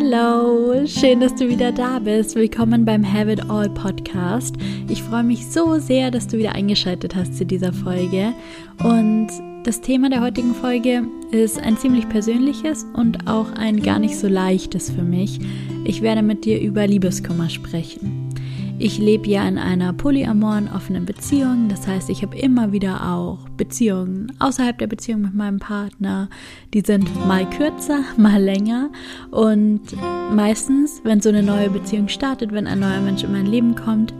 Hello, schön, dass du wieder da bist. Willkommen beim Have It All Podcast. Ich freue mich so sehr, dass du wieder eingeschaltet hast zu dieser Folge. Und das Thema der heutigen Folge ist ein ziemlich persönliches und auch ein gar nicht so leichtes für mich. Ich werde mit dir über Liebeskummer sprechen. Ich lebe ja in einer polyamoren offenen Beziehung, das heißt, ich habe immer wieder auch Beziehungen außerhalb der Beziehung mit meinem Partner. Die sind mal kürzer, mal länger und meistens, wenn so eine neue Beziehung startet, wenn ein neuer Mensch in mein Leben kommt,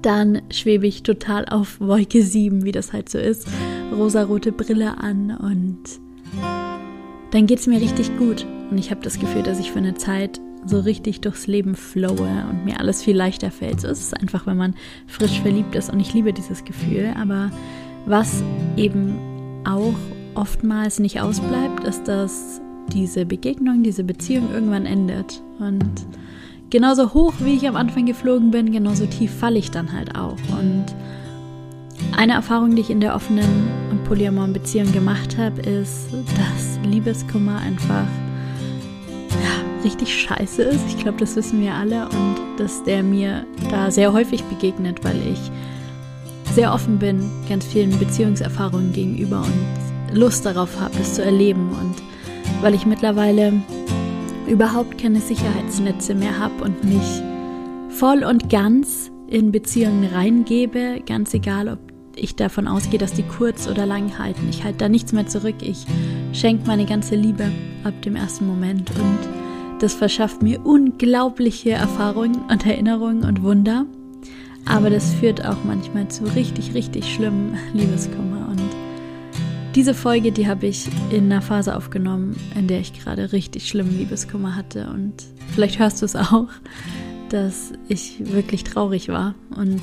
dann schwebe ich total auf Wolke 7, wie das halt so ist. Rosarote Brille an und dann geht es mir richtig gut. Und ich habe das Gefühl, dass ich für eine Zeit so richtig durchs Leben flowe und mir alles viel leichter fällt. So ist es einfach, wenn man frisch verliebt ist und ich liebe dieses Gefühl. Aber was eben auch oftmals nicht ausbleibt, ist, dass diese Begegnung, diese Beziehung irgendwann endet. Und genauso hoch, wie ich am Anfang geflogen bin, genauso tief falle ich dann halt auch. Und eine Erfahrung, die ich in der offenen und polyamoren Beziehung gemacht habe, ist, dass Liebeskummer einfach richtig scheiße ist. Ich glaube, das wissen wir alle und dass der mir da sehr häufig begegnet, weil ich sehr offen bin, ganz vielen Beziehungserfahrungen gegenüber und Lust darauf habe, das zu erleben und weil ich mittlerweile überhaupt keine Sicherheitsnetze mehr habe und mich voll und ganz in Beziehungen reingebe, ganz egal, ob ich davon ausgehe, dass die kurz oder lang halten. Ich halte da nichts mehr zurück. Ich schenke meine ganze Liebe ab dem ersten Moment und das verschafft mir unglaubliche Erfahrungen und Erinnerungen und Wunder. Aber das führt auch manchmal zu richtig, richtig schlimmen Liebeskummer. Und diese Folge, die habe ich in einer Phase aufgenommen, in der ich gerade richtig schlimmen Liebeskummer hatte. Und vielleicht hörst du es auch, dass ich wirklich traurig war. Und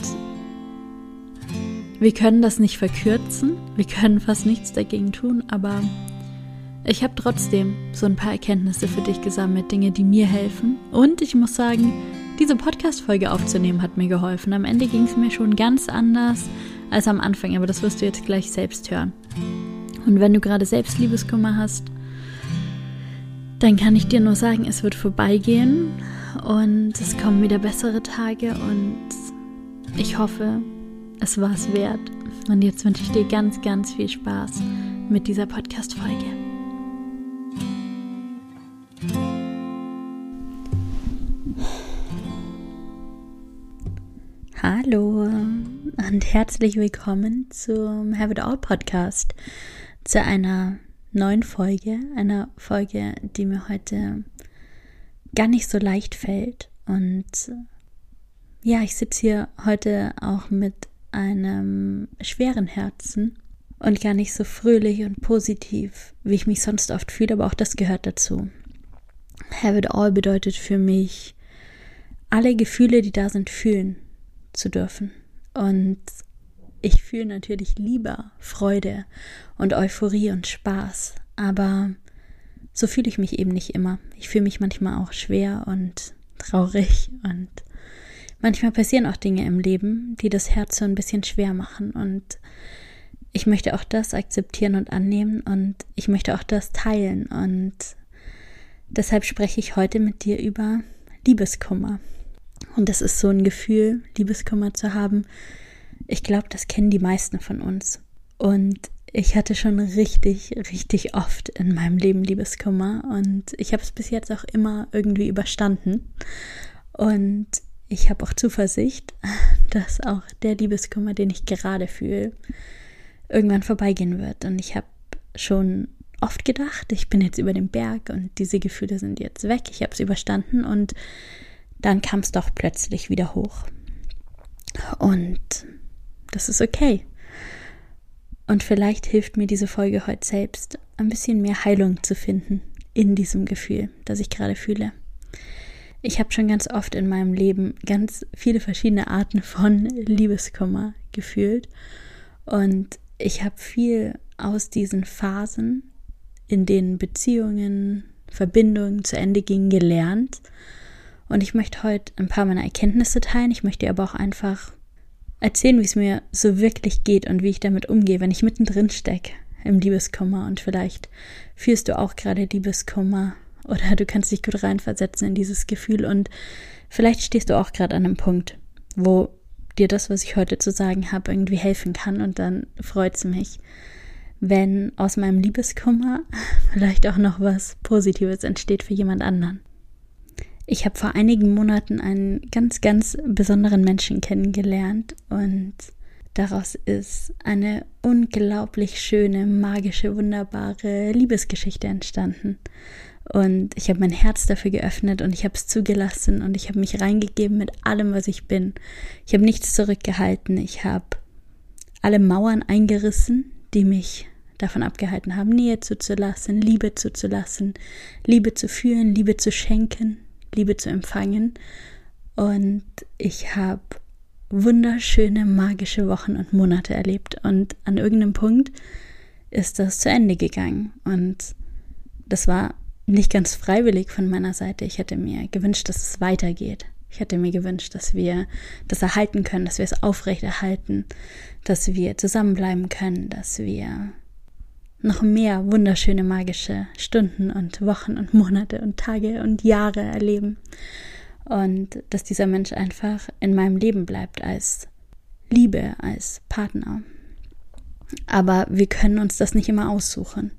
wir können das nicht verkürzen. Wir können fast nichts dagegen tun, aber ich habe trotzdem so ein paar Erkenntnisse für dich gesammelt, Dinge, die mir helfen. Und ich muss sagen, diese Podcast-Folge aufzunehmen hat mir geholfen. Am Ende ging es mir schon ganz anders als am Anfang, aber das wirst du jetzt gleich selbst hören. Und wenn du gerade selbst Liebeskummer hast, dann kann ich dir nur sagen, es wird vorbeigehen und es kommen wieder bessere Tage und ich hoffe, es war es wert. Und jetzt wünsche ich dir ganz, ganz viel Spaß mit dieser Podcast-Folge. Hallo und herzlich willkommen zum Have It All Podcast, zu einer neuen Folge, einer Folge, die mir heute gar nicht so leicht fällt. Und ja, ich sitze hier heute auch mit einem schweren Herzen und gar nicht so fröhlich und positiv, wie ich mich sonst oft fühle, aber auch das gehört dazu. Have It All bedeutet für mich, alle Gefühle, die da sind, fühlen zu dürfen. Und ich fühle natürlich lieber Freude und Euphorie und Spaß, aber so fühle ich mich eben nicht immer. Ich fühle mich manchmal auch schwer und traurig und manchmal passieren auch Dinge im Leben, die das Herz so ein bisschen schwer machen und ich möchte auch das akzeptieren und annehmen und ich möchte auch das teilen und deshalb spreche ich heute mit dir über Liebeskummer. Und das ist so ein Gefühl, Liebeskummer zu haben. Ich glaube, das kennen die meisten von uns. Und ich hatte schon richtig, richtig oft in meinem Leben Liebeskummer und ich habe es bis jetzt auch immer irgendwie überstanden. Und ich habe auch Zuversicht, dass auch der Liebeskummer, den ich gerade fühle, irgendwann vorbeigehen wird. Und ich habe schon oft gedacht, ich bin jetzt über dem Berg und diese Gefühle sind jetzt weg. Ich habe es überstanden und dann kam es doch plötzlich wieder hoch. Und das ist okay. Und vielleicht hilft mir diese Folge heute selbst, ein bisschen mehr Heilung zu finden in diesem Gefühl, das ich gerade fühle. Ich habe schon ganz oft in meinem Leben ganz viele verschiedene Arten von Liebeskummer gefühlt. Und ich habe viel aus diesen Phasen, in denen Beziehungen, Verbindungen zu Ende gingen, gelernt und ich möchte heute ein paar meiner Erkenntnisse teilen. Ich möchte aber auch einfach erzählen, wie es mir so wirklich geht und wie ich damit umgehe, wenn ich mittendrin stecke im Liebeskummer. Und vielleicht fühlst du auch gerade Liebeskummer oder du kannst dich gut reinversetzen in dieses Gefühl und vielleicht stehst du auch gerade an einem Punkt, wo dir das, was ich heute zu sagen habe, irgendwie helfen kann und dann freut es mich, wenn aus meinem Liebeskummer vielleicht auch noch was Positives entsteht für jemand anderen. Ich habe vor einigen Monaten einen ganz, ganz besonderen Menschen kennengelernt und daraus ist eine unglaublich schöne, magische, wunderbare Liebesgeschichte entstanden. Und ich habe mein Herz dafür geöffnet und ich habe es zugelassen und ich habe mich reingegeben mit allem, was ich bin. Ich habe nichts zurückgehalten. Ich habe alle Mauern eingerissen, die mich davon abgehalten haben, Nähe zuzulassen, Liebe zuzulassen, Liebe zu fühlen, Liebe zu schenken, Liebe zu empfangen. Und ich habe wunderschöne, magische Wochen und Monate erlebt. Und an irgendeinem Punkt ist das zu Ende gegangen. Und das war nicht ganz freiwillig von meiner Seite. Ich hätte mir gewünscht, dass es weitergeht. Ich hätte mir gewünscht, dass wir das erhalten können, dass wir es aufrechterhalten, dass wir zusammenbleiben können, dass wir noch mehr wunderschöne magische Stunden und Wochen und Monate und Tage und Jahre erleben. Und dass dieser Mensch einfach in meinem Leben bleibt als Liebe, als Partner. Aber wir können uns das nicht immer aussuchen.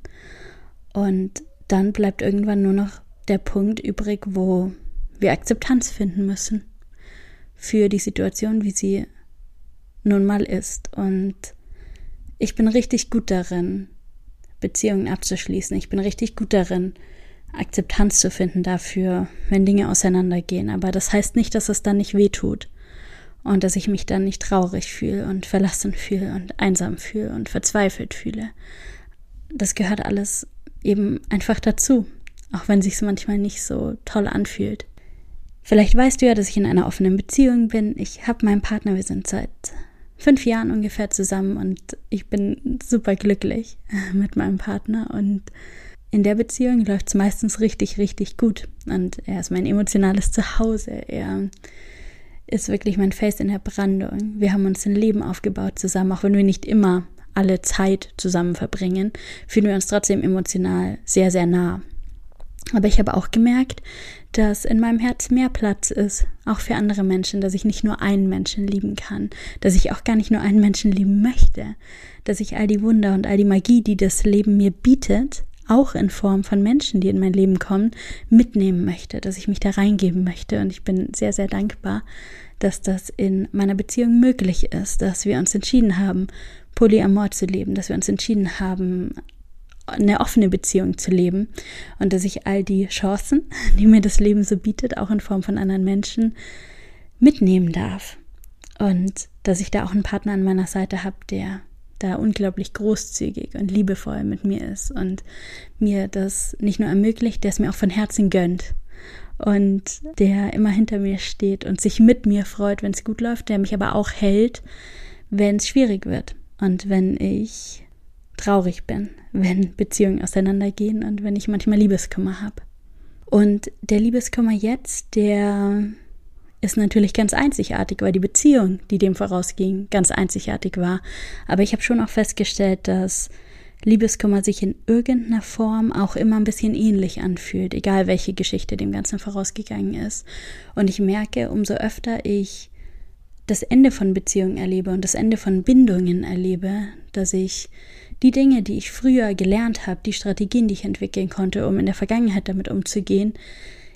Und dann bleibt irgendwann nur noch der Punkt übrig, wo wir Akzeptanz finden müssen für die Situation, wie sie nun mal ist. Und ich bin richtig gut darin, Beziehungen abzuschließen. Ich bin richtig gut darin, Akzeptanz zu finden dafür, wenn Dinge auseinandergehen. Aber das heißt nicht, dass es dann nicht weh tut und dass ich mich dann nicht traurig fühle und verlassen fühle und einsam fühle und verzweifelt fühle. Das gehört alles eben einfach dazu, auch wenn sich's manchmal nicht so toll anfühlt. Vielleicht weißt du ja, dass ich in einer offenen Beziehung bin. Ich habe meinen Partner, wir sind seit fünf Jahren ungefähr zusammen und ich bin super glücklich mit meinem Partner und in der Beziehung läuft es meistens richtig, richtig gut. Und er ist mein emotionales Zuhause. Er ist wirklich mein Face in der Brandung. Wir haben uns ein Leben aufgebaut zusammen, auch wenn wir nicht immer alle Zeit zusammen verbringen, fühlen wir uns trotzdem emotional sehr, sehr nah. Aber ich habe auch gemerkt, dass in meinem Herz mehr Platz ist, auch für andere Menschen, dass ich nicht nur einen Menschen lieben kann, dass ich auch gar nicht nur einen Menschen lieben möchte, dass ich all die Wunder und all die Magie, die das Leben mir bietet, auch in Form von Menschen, die in mein Leben kommen, mitnehmen möchte, dass ich mich da reingeben möchte. Und ich bin sehr, sehr dankbar, dass das in meiner Beziehung möglich ist, dass wir uns entschieden haben, Polyamor zu leben, dass wir uns entschieden haben, eine offene Beziehung zu leben und dass ich all die Chancen, die mir das Leben so bietet, auch in Form von anderen Menschen, mitnehmen darf. Und dass ich da auch einen Partner an meiner Seite habe, der da unglaublich großzügig und liebevoll mit mir ist und mir das nicht nur ermöglicht, der es mir auch von Herzen gönnt und der immer hinter mir steht und sich mit mir freut, wenn es gut läuft, der mich aber auch hält, wenn es schwierig wird und wenn ich traurig bin, wenn Beziehungen auseinandergehen und wenn ich manchmal Liebeskummer habe. Und der Liebeskummer jetzt, der ist natürlich ganz einzigartig, weil die Beziehung, die dem vorausging, ganz einzigartig war. Aber ich habe schon auch festgestellt, dass Liebeskummer sich in irgendeiner Form auch immer ein bisschen ähnlich anfühlt, egal welche Geschichte dem Ganzen vorausgegangen ist. Und ich merke, umso öfter ich das Ende von Beziehungen erlebe und das Ende von Bindungen erlebe, dass ich die Dinge, die ich früher gelernt habe, die Strategien, die ich entwickeln konnte, um in der Vergangenheit damit umzugehen,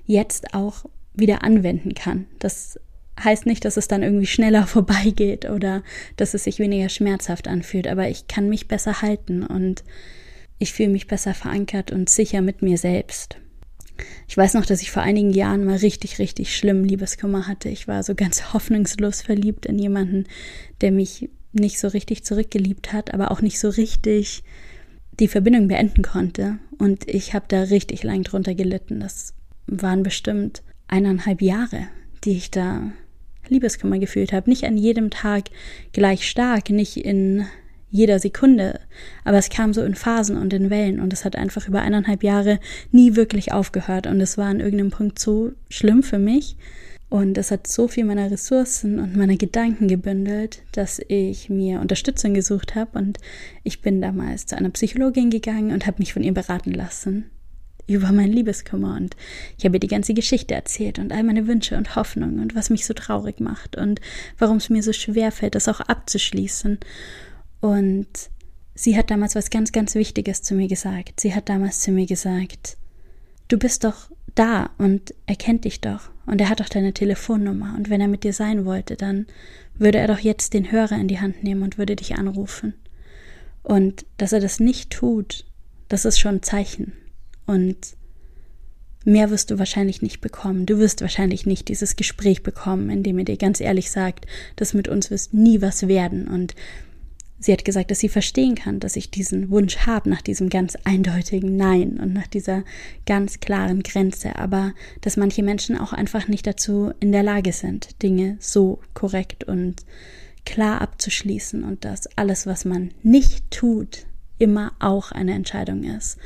jetzt auch wieder anwenden kann. Das heißt nicht, dass es dann irgendwie schneller vorbeigeht oder dass es sich weniger schmerzhaft anfühlt, aber ich kann mich besser halten und ich fühle mich besser verankert und sicher mit mir selbst. Ich weiß noch, dass ich vor einigen Jahren mal richtig, richtig schlimm Liebeskummer hatte. Ich war so ganz hoffnungslos verliebt in jemanden, der mich nicht so richtig zurückgeliebt hat, aber auch nicht so richtig die Verbindung beenden konnte. Und ich habe da richtig lang drunter gelitten. Das waren bestimmt eineinhalb Jahre, die ich da Liebeskummer gefühlt habe. Nicht an jedem Tag gleich stark, nicht in jeder Sekunde. Aber es kam so in Phasen und in Wellen und es hat einfach über eineinhalb Jahre nie wirklich aufgehört und es war an irgendeinem Punkt so schlimm für mich und es hat so viel meiner Ressourcen und meiner Gedanken gebündelt, dass ich mir Unterstützung gesucht habe und ich bin damals zu einer Psychologin gegangen und habe mich von ihr beraten lassen. über meinen Liebeskummer und ich habe ihr die ganze Geschichte erzählt und all meine Wünsche und Hoffnungen und was mich so traurig macht und warum es mir so schwer fällt, das auch abzuschließen. Und sie hat damals was ganz, ganz Wichtiges zu mir gesagt. Sie hat damals zu mir gesagt, du bist doch da und er kennt dich doch und er hat doch deine Telefonnummer und wenn er mit dir sein wollte, dann würde er doch jetzt den Hörer in die Hand nehmen und würde dich anrufen. Und dass er das nicht tut, das ist schon ein Zeichen. Und mehr wirst du wahrscheinlich nicht bekommen. Du wirst wahrscheinlich nicht dieses Gespräch bekommen, in dem er dir ganz ehrlich sagt, das mit uns wirst nie was werden. Und sie hat gesagt, dass sie verstehen kann, dass ich diesen Wunsch habe nach diesem ganz eindeutigen Nein und nach dieser ganz klaren Grenze, aber dass manche Menschen auch einfach nicht dazu in der Lage sind, Dinge so korrekt und klar abzuschließen und dass alles, was man nicht tut, immer auch eine Entscheidung ist.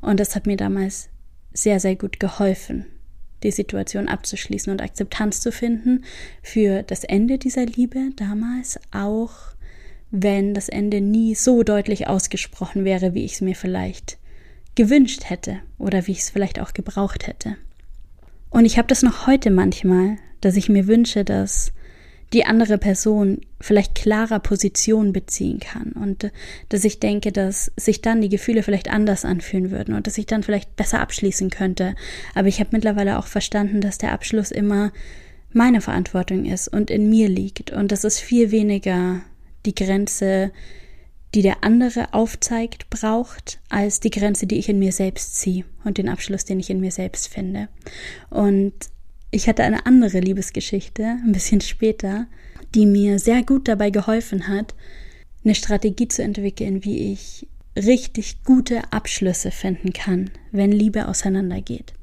Und das hat mir damals sehr, sehr gut geholfen, die Situation abzuschließen und Akzeptanz zu finden für das Ende dieser Liebe damals, auch wenn das Ende nie so deutlich ausgesprochen wäre, wie ich es mir vielleicht gewünscht hätte oder wie ich es vielleicht auch gebraucht hätte. Und ich habe das noch heute manchmal, dass ich mir wünsche, dass die andere Person vielleicht klarer Position beziehen kann und äh, dass ich denke, dass sich dann die Gefühle vielleicht anders anfühlen würden und dass ich dann vielleicht besser abschließen könnte. Aber ich habe mittlerweile auch verstanden, dass der Abschluss immer meine Verantwortung ist und in mir liegt und dass es viel weniger die Grenze, die der andere aufzeigt, braucht, als die Grenze, die ich in mir selbst ziehe und den Abschluss, den ich in mir selbst finde. Und ich hatte eine andere Liebesgeschichte, ein bisschen später, die mir sehr gut dabei geholfen hat, eine Strategie zu entwickeln, wie ich richtig gute Abschlüsse finden kann, wenn Liebe auseinandergeht.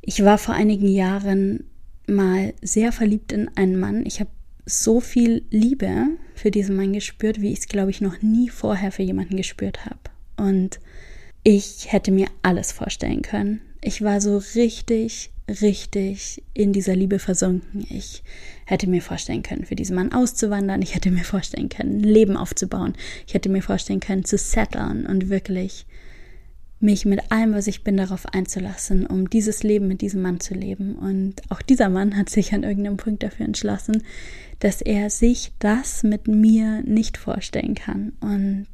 Ich war vor einigen Jahren mal sehr verliebt in einen Mann. Ich habe so viel Liebe für diesen Mann gespürt, wie ich es, glaube ich, noch nie vorher für jemanden gespürt habe. Und ich hätte mir alles vorstellen können. Ich war so richtig, richtig in dieser Liebe versunken. Ich hätte mir vorstellen können, für diesen Mann auszuwandern. Ich hätte mir vorstellen können, ein Leben aufzubauen. Ich hätte mir vorstellen können, zu setteln und wirklich mich mit allem, was ich bin, darauf einzulassen, um dieses Leben mit diesem Mann zu leben. Und auch dieser Mann hat sich an irgendeinem Punkt dafür entschlossen, dass er sich das mit mir nicht vorstellen kann. Und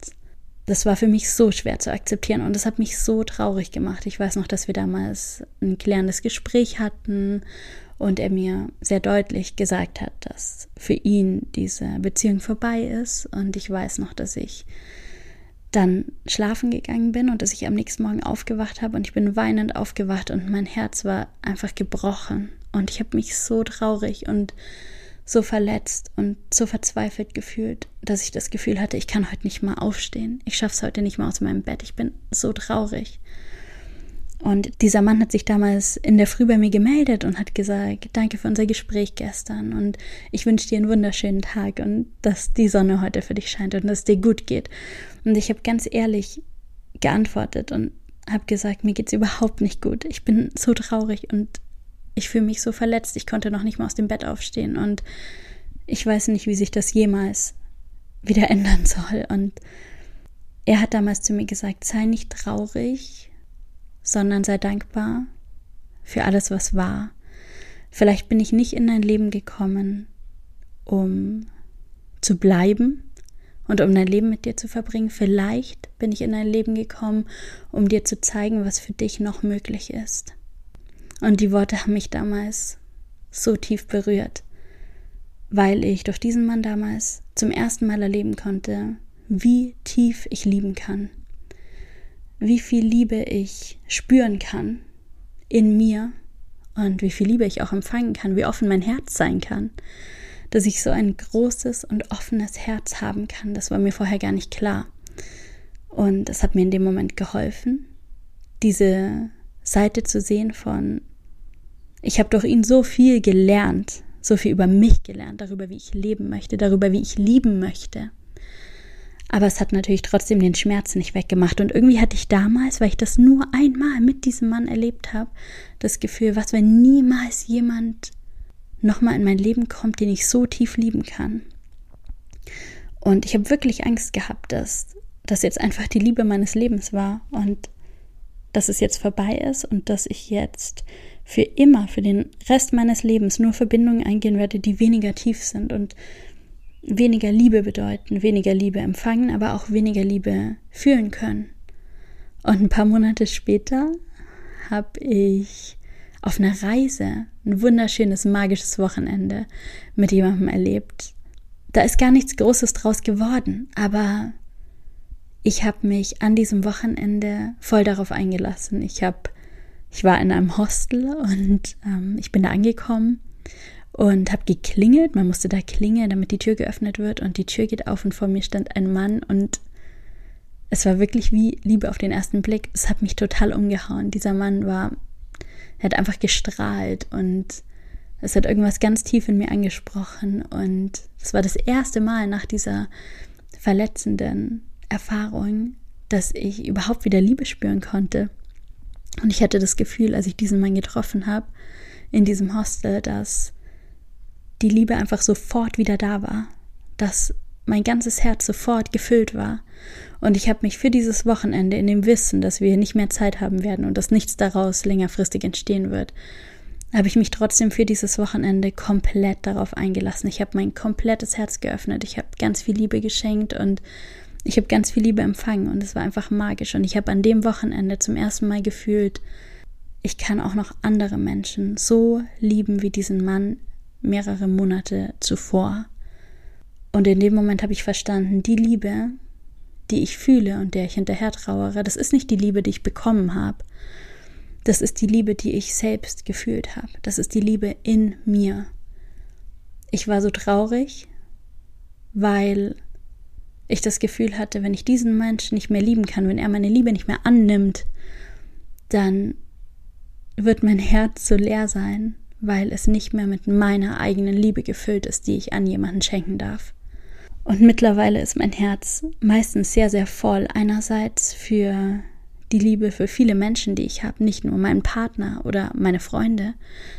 das war für mich so schwer zu akzeptieren und das hat mich so traurig gemacht. Ich weiß noch, dass wir damals ein klärendes Gespräch hatten und er mir sehr deutlich gesagt hat, dass für ihn diese Beziehung vorbei ist. Und ich weiß noch, dass ich dann schlafen gegangen bin und dass ich am nächsten Morgen aufgewacht habe und ich bin weinend aufgewacht und mein Herz war einfach gebrochen und ich habe mich so traurig und so verletzt und so verzweifelt gefühlt, dass ich das Gefühl hatte, ich kann heute nicht mal aufstehen. Ich schaffe es heute nicht mal aus meinem Bett. Ich bin so traurig. Und dieser Mann hat sich damals in der Früh bei mir gemeldet und hat gesagt, danke für unser Gespräch gestern und ich wünsche dir einen wunderschönen Tag und dass die Sonne heute für dich scheint und dass es dir gut geht. Und ich habe ganz ehrlich geantwortet und habe gesagt, mir geht es überhaupt nicht gut. Ich bin so traurig und ich fühle mich so verletzt, ich konnte noch nicht mal aus dem Bett aufstehen und ich weiß nicht, wie sich das jemals wieder ändern soll. Und er hat damals zu mir gesagt, sei nicht traurig, sondern sei dankbar für alles, was war. Vielleicht bin ich nicht in dein Leben gekommen, um zu bleiben und um dein Leben mit dir zu verbringen. Vielleicht bin ich in dein Leben gekommen, um dir zu zeigen, was für dich noch möglich ist. Und die Worte haben mich damals so tief berührt, weil ich durch diesen Mann damals zum ersten Mal erleben konnte, wie tief ich lieben kann, wie viel Liebe ich spüren kann in mir und wie viel Liebe ich auch empfangen kann, wie offen mein Herz sein kann, dass ich so ein großes und offenes Herz haben kann, das war mir vorher gar nicht klar. Und es hat mir in dem Moment geholfen, diese Seite zu sehen von, ich habe durch ihn so viel gelernt, so viel über mich gelernt, darüber, wie ich leben möchte, darüber, wie ich lieben möchte. Aber es hat natürlich trotzdem den Schmerz nicht weggemacht. Und irgendwie hatte ich damals, weil ich das nur einmal mit diesem Mann erlebt habe, das Gefühl, was, wenn niemals jemand nochmal in mein Leben kommt, den ich so tief lieben kann. Und ich habe wirklich Angst gehabt, dass das jetzt einfach die Liebe meines Lebens war. Und dass es jetzt vorbei ist und dass ich jetzt für immer, für den Rest meines Lebens nur Verbindungen eingehen werde, die weniger tief sind und weniger Liebe bedeuten, weniger Liebe empfangen, aber auch weniger Liebe fühlen können. Und ein paar Monate später habe ich auf einer Reise ein wunderschönes, magisches Wochenende mit jemandem erlebt. Da ist gar nichts Großes draus geworden, aber ich habe mich an diesem Wochenende voll darauf eingelassen. Ich habe, ich war in einem Hostel und ähm, ich bin da angekommen und habe geklingelt. Man musste da klingeln, damit die Tür geöffnet wird und die Tür geht auf und vor mir stand ein Mann und es war wirklich wie Liebe auf den ersten Blick. Es hat mich total umgehauen. Dieser Mann war er hat einfach gestrahlt und es hat irgendwas ganz tief in mir angesprochen. Und es war das erste Mal nach dieser verletzenden Erfahrung, dass ich überhaupt wieder Liebe spüren konnte. Und ich hatte das Gefühl, als ich diesen Mann getroffen habe, in diesem Hostel, dass die Liebe einfach sofort wieder da war, dass mein ganzes Herz sofort gefüllt war. Und ich habe mich für dieses Wochenende in dem Wissen, dass wir nicht mehr Zeit haben werden und dass nichts daraus längerfristig entstehen wird, habe ich mich trotzdem für dieses Wochenende komplett darauf eingelassen. Ich habe mein komplettes Herz geöffnet. Ich habe ganz viel Liebe geschenkt und ich habe ganz viel Liebe empfangen und es war einfach magisch. Und ich habe an dem Wochenende zum ersten Mal gefühlt, ich kann auch noch andere Menschen so lieben wie diesen Mann mehrere Monate zuvor. Und in dem Moment habe ich verstanden, die Liebe, die ich fühle und der ich hinterher trauere, das ist nicht die Liebe, die ich bekommen habe. Das ist die Liebe, die ich selbst gefühlt habe. Das ist die Liebe in mir. Ich war so traurig, weil ich das Gefühl hatte, wenn ich diesen Menschen nicht mehr lieben kann, wenn er meine Liebe nicht mehr annimmt, dann wird mein Herz so leer sein, weil es nicht mehr mit meiner eigenen Liebe gefüllt ist, die ich an jemanden schenken darf. Und mittlerweile ist mein Herz meistens sehr, sehr voll. Einerseits für die Liebe für viele Menschen, die ich habe, nicht nur meinen Partner oder meine Freunde,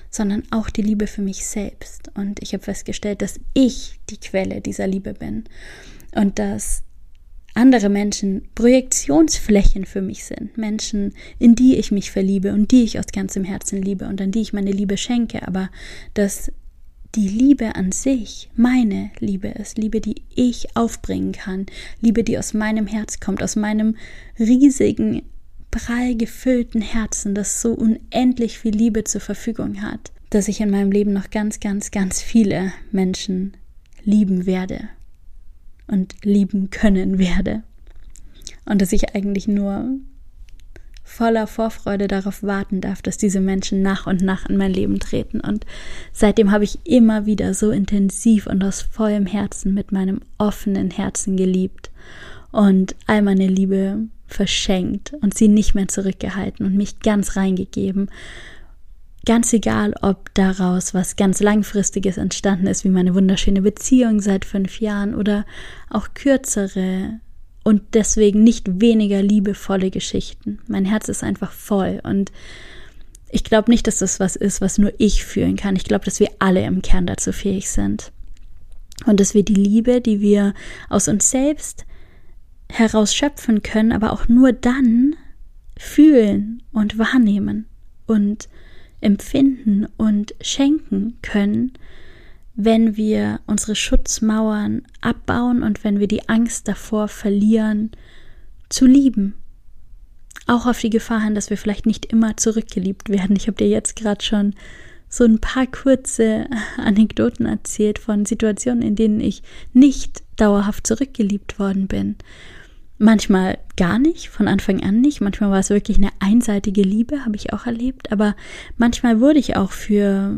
sondern auch die Liebe für mich selbst. Und ich habe festgestellt, dass ich die Quelle dieser Liebe bin und dass andere Menschen Projektionsflächen für mich sind, Menschen, in die ich mich verliebe und die ich aus ganzem Herzen liebe und an die ich meine Liebe schenke, aber dass die Liebe an sich meine Liebe ist, Liebe, die ich aufbringen kann, Liebe, die aus meinem Herz kommt, aus meinem riesigen, prall gefüllten Herzen, das so unendlich viel Liebe zur Verfügung hat, dass ich in meinem Leben noch ganz, ganz, ganz viele Menschen lieben werde und lieben können werde. Und dass ich eigentlich nur voller Vorfreude darauf warten darf, dass diese Menschen nach und nach in mein Leben treten. Und seitdem habe ich immer wieder so intensiv und aus vollem Herzen mit meinem offenen Herzen geliebt und all meine Liebe verschenkt und sie nicht mehr zurückgehalten und mich ganz reingegeben. Ganz egal, ob daraus was ganz Langfristiges entstanden ist, wie meine wunderschöne Beziehung seit fünf Jahren oder auch kürzere und deswegen nicht weniger liebevolle Geschichten. Mein Herz ist einfach voll und ich glaube nicht, dass das was ist, was nur ich fühlen kann. Ich glaube, dass wir alle im Kern dazu fähig sind. Und dass wir die Liebe, die wir aus uns selbst herausschöpfen können, aber auch nur dann fühlen und wahrnehmen und empfinden und schenken können, wenn wir unsere Schutzmauern abbauen und wenn wir die Angst davor verlieren, zu lieben. Auch auf die Gefahr hin, dass wir vielleicht nicht immer zurückgeliebt werden. Ich habe dir jetzt gerade schon so ein paar kurze Anekdoten erzählt von Situationen, in denen ich nicht dauerhaft zurückgeliebt worden bin. Manchmal gar nicht, von Anfang an nicht. Manchmal war es wirklich eine einseitige Liebe, habe ich auch erlebt. Aber manchmal wurde ich auch für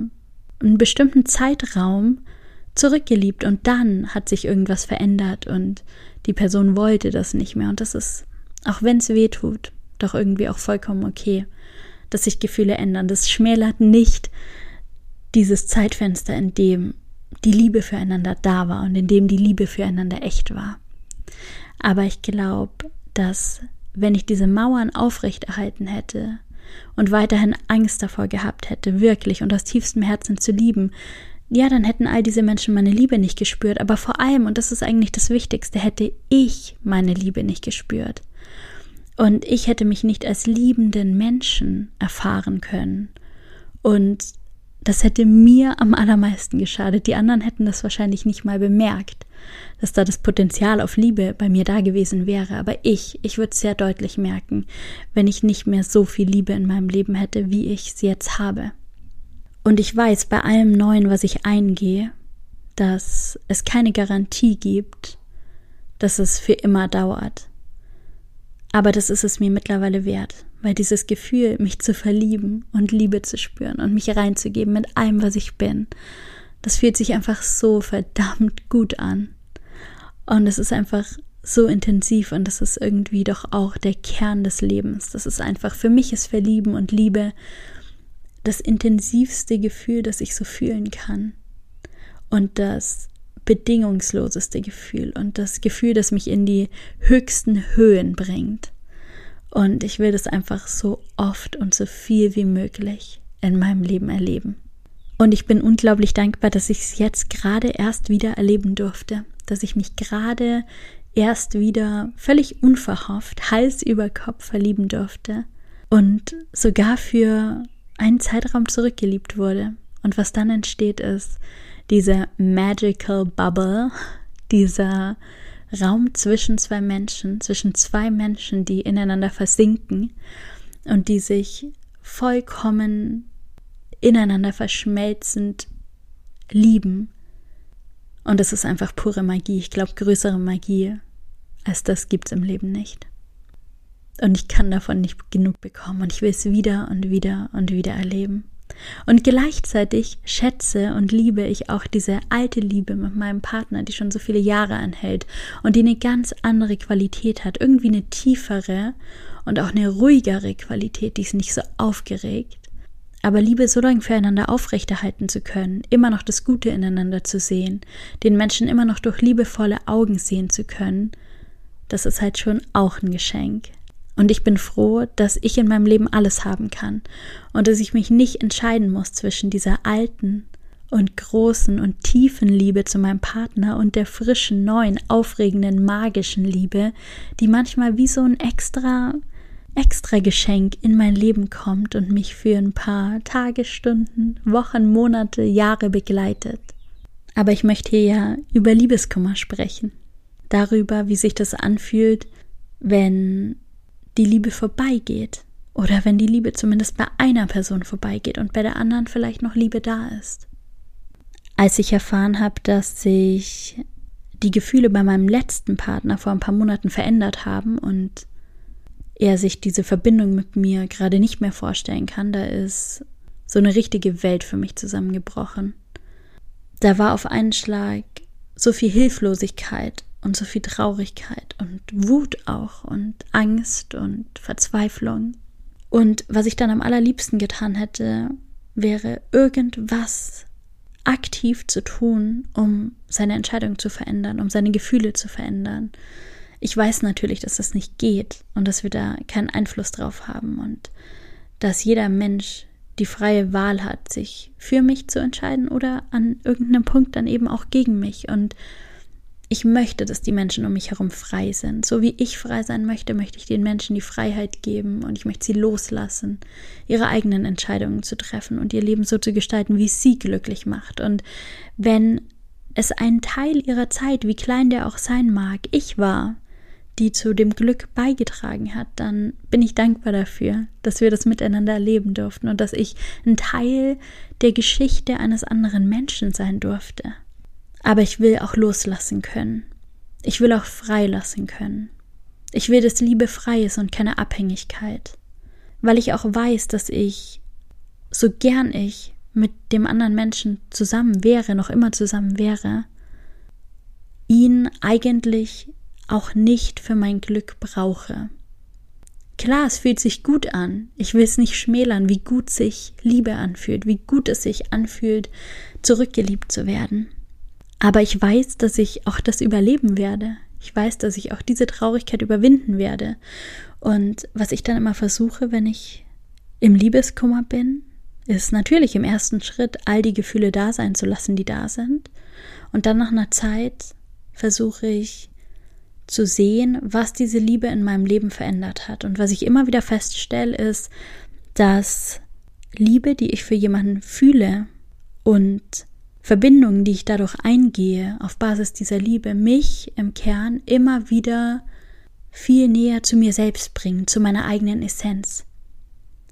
einen bestimmten Zeitraum zurückgeliebt und dann hat sich irgendwas verändert und die Person wollte das nicht mehr und das ist, auch wenn es weh tut, doch irgendwie auch vollkommen okay, dass sich Gefühle ändern. Das schmälert nicht dieses Zeitfenster, in dem die Liebe füreinander da war und in dem die Liebe füreinander echt war. Aber ich glaube, dass wenn ich diese Mauern aufrechterhalten hätte, und weiterhin Angst davor gehabt hätte, wirklich und aus tiefstem Herzen zu lieben, ja, dann hätten all diese Menschen meine Liebe nicht gespürt, aber vor allem, und das ist eigentlich das Wichtigste, hätte ich meine Liebe nicht gespürt. Und ich hätte mich nicht als liebenden Menschen erfahren können. Und das hätte mir am allermeisten geschadet. Die anderen hätten das wahrscheinlich nicht mal bemerkt, dass da das Potenzial auf Liebe bei mir da gewesen wäre. Aber ich, ich würde sehr deutlich merken, wenn ich nicht mehr so viel Liebe in meinem Leben hätte, wie ich es jetzt habe. Und ich weiß bei allem Neuen, was ich eingehe, dass es keine Garantie gibt, dass es für immer dauert. Aber das ist es mir mittlerweile wert, weil dieses Gefühl, mich zu verlieben und Liebe zu spüren und mich reinzugeben mit allem, was ich bin, das fühlt sich einfach so verdammt gut an. Und es ist einfach so intensiv und das ist irgendwie doch auch der Kern des Lebens. Das ist einfach, für mich ist Verlieben und Liebe das intensivste Gefühl, das ich so fühlen kann. Und das bedingungsloseste Gefühl und das Gefühl, das mich in die höchsten Höhen bringt. Und ich will das einfach so oft und so viel wie möglich in meinem Leben erleben. Und ich bin unglaublich dankbar, dass ich es jetzt gerade erst wieder erleben durfte, dass ich mich gerade erst wieder völlig unverhofft Hals über Kopf verlieben durfte und sogar für einen Zeitraum zurückgeliebt wurde. Und was dann entsteht, ist diese magical bubble, dieser Raum zwischen zwei Menschen, zwischen zwei Menschen, die ineinander versinken und die sich vollkommen ineinander verschmelzend lieben. Und es ist einfach pure Magie. Ich glaube, größere Magie als das gibt es im Leben nicht. Und ich kann davon nicht genug bekommen und ich will es wieder und wieder und wieder erleben. Und gleichzeitig schätze und liebe ich auch diese alte Liebe mit meinem Partner, die schon so viele Jahre anhält und die eine ganz andere Qualität hat, irgendwie eine tiefere und auch eine ruhigere Qualität, die ist nicht so aufgeregt. Aber Liebe so lange füreinander aufrechterhalten zu können, immer noch das Gute ineinander zu sehen, den Menschen immer noch durch liebevolle Augen sehen zu können, das ist halt schon auch ein Geschenk. Und ich bin froh, dass ich in meinem Leben alles haben kann und dass ich mich nicht entscheiden muss zwischen dieser alten und großen und tiefen Liebe zu meinem Partner und der frischen, neuen, aufregenden, magischen Liebe, die manchmal wie so ein extra, extra Geschenk in mein Leben kommt und mich für ein paar Tage, Stunden, Wochen, Monate, Jahre begleitet. Aber ich möchte hier ja über Liebeskummer sprechen. Darüber, wie sich das anfühlt, wenn die Liebe vorbeigeht. Oder wenn die Liebe zumindest bei einer Person vorbeigeht und bei der anderen vielleicht noch Liebe da ist. Als ich erfahren habe, dass sich die Gefühle bei meinem letzten Partner vor ein paar Monaten verändert haben und er sich diese Verbindung mit mir gerade nicht mehr vorstellen kann, da ist so eine richtige Welt für mich zusammengebrochen. Da war auf einen Schlag so viel Hilflosigkeit und so viel Traurigkeit und Wut auch und Angst und Verzweiflung. Und was ich dann am allerliebsten getan hätte, wäre irgendwas aktiv zu tun, um seine Entscheidung zu verändern, um seine Gefühle zu verändern. Ich weiß natürlich, dass das nicht geht und dass wir da keinen Einfluss drauf haben und dass jeder Mensch die freie Wahl hat, sich für mich zu entscheiden oder an irgendeinem Punkt dann eben auch gegen mich. Und ich möchte, dass die Menschen um mich herum frei sind. So wie ich frei sein möchte, möchte ich den Menschen die Freiheit geben und ich möchte sie loslassen, ihre eigenen Entscheidungen zu treffen und ihr Leben so zu gestalten, wie sie glücklich macht. Und wenn es einen Teil ihrer Zeit, wie klein der auch sein mag, ich war, die zu dem Glück beigetragen hat, dann bin ich dankbar dafür, dass wir das miteinander erleben durften und dass ich ein Teil der Geschichte eines anderen Menschen sein durfte. Aber ich will auch loslassen können. Ich will auch freilassen können. Ich will, dass Liebe frei ist und keine Abhängigkeit. Weil ich auch weiß, dass ich, so gern ich mit dem anderen Menschen zusammen wäre, noch immer zusammen wäre, ihn eigentlich auch nicht für mein Glück brauche. Klar, es fühlt sich gut an. Ich will es nicht schmälern, wie gut sich Liebe anfühlt, wie gut es sich anfühlt, zurückgeliebt zu werden. Aber ich weiß, dass ich auch das überleben werde. Ich weiß, dass ich auch diese Traurigkeit überwinden werde. Und was ich dann immer versuche, wenn ich im Liebeskummer bin, ist natürlich im ersten Schritt all die Gefühle da sein zu lassen, die da sind. Und dann nach einer Zeit versuche ich zu sehen, was diese Liebe in meinem Leben verändert hat. Und was ich immer wieder feststelle, ist, dass Liebe, die ich für jemanden fühle und Verbindungen, die ich dadurch eingehe, auf Basis dieser Liebe, mich im Kern immer wieder viel näher zu mir selbst bringen, zu meiner eigenen Essenz.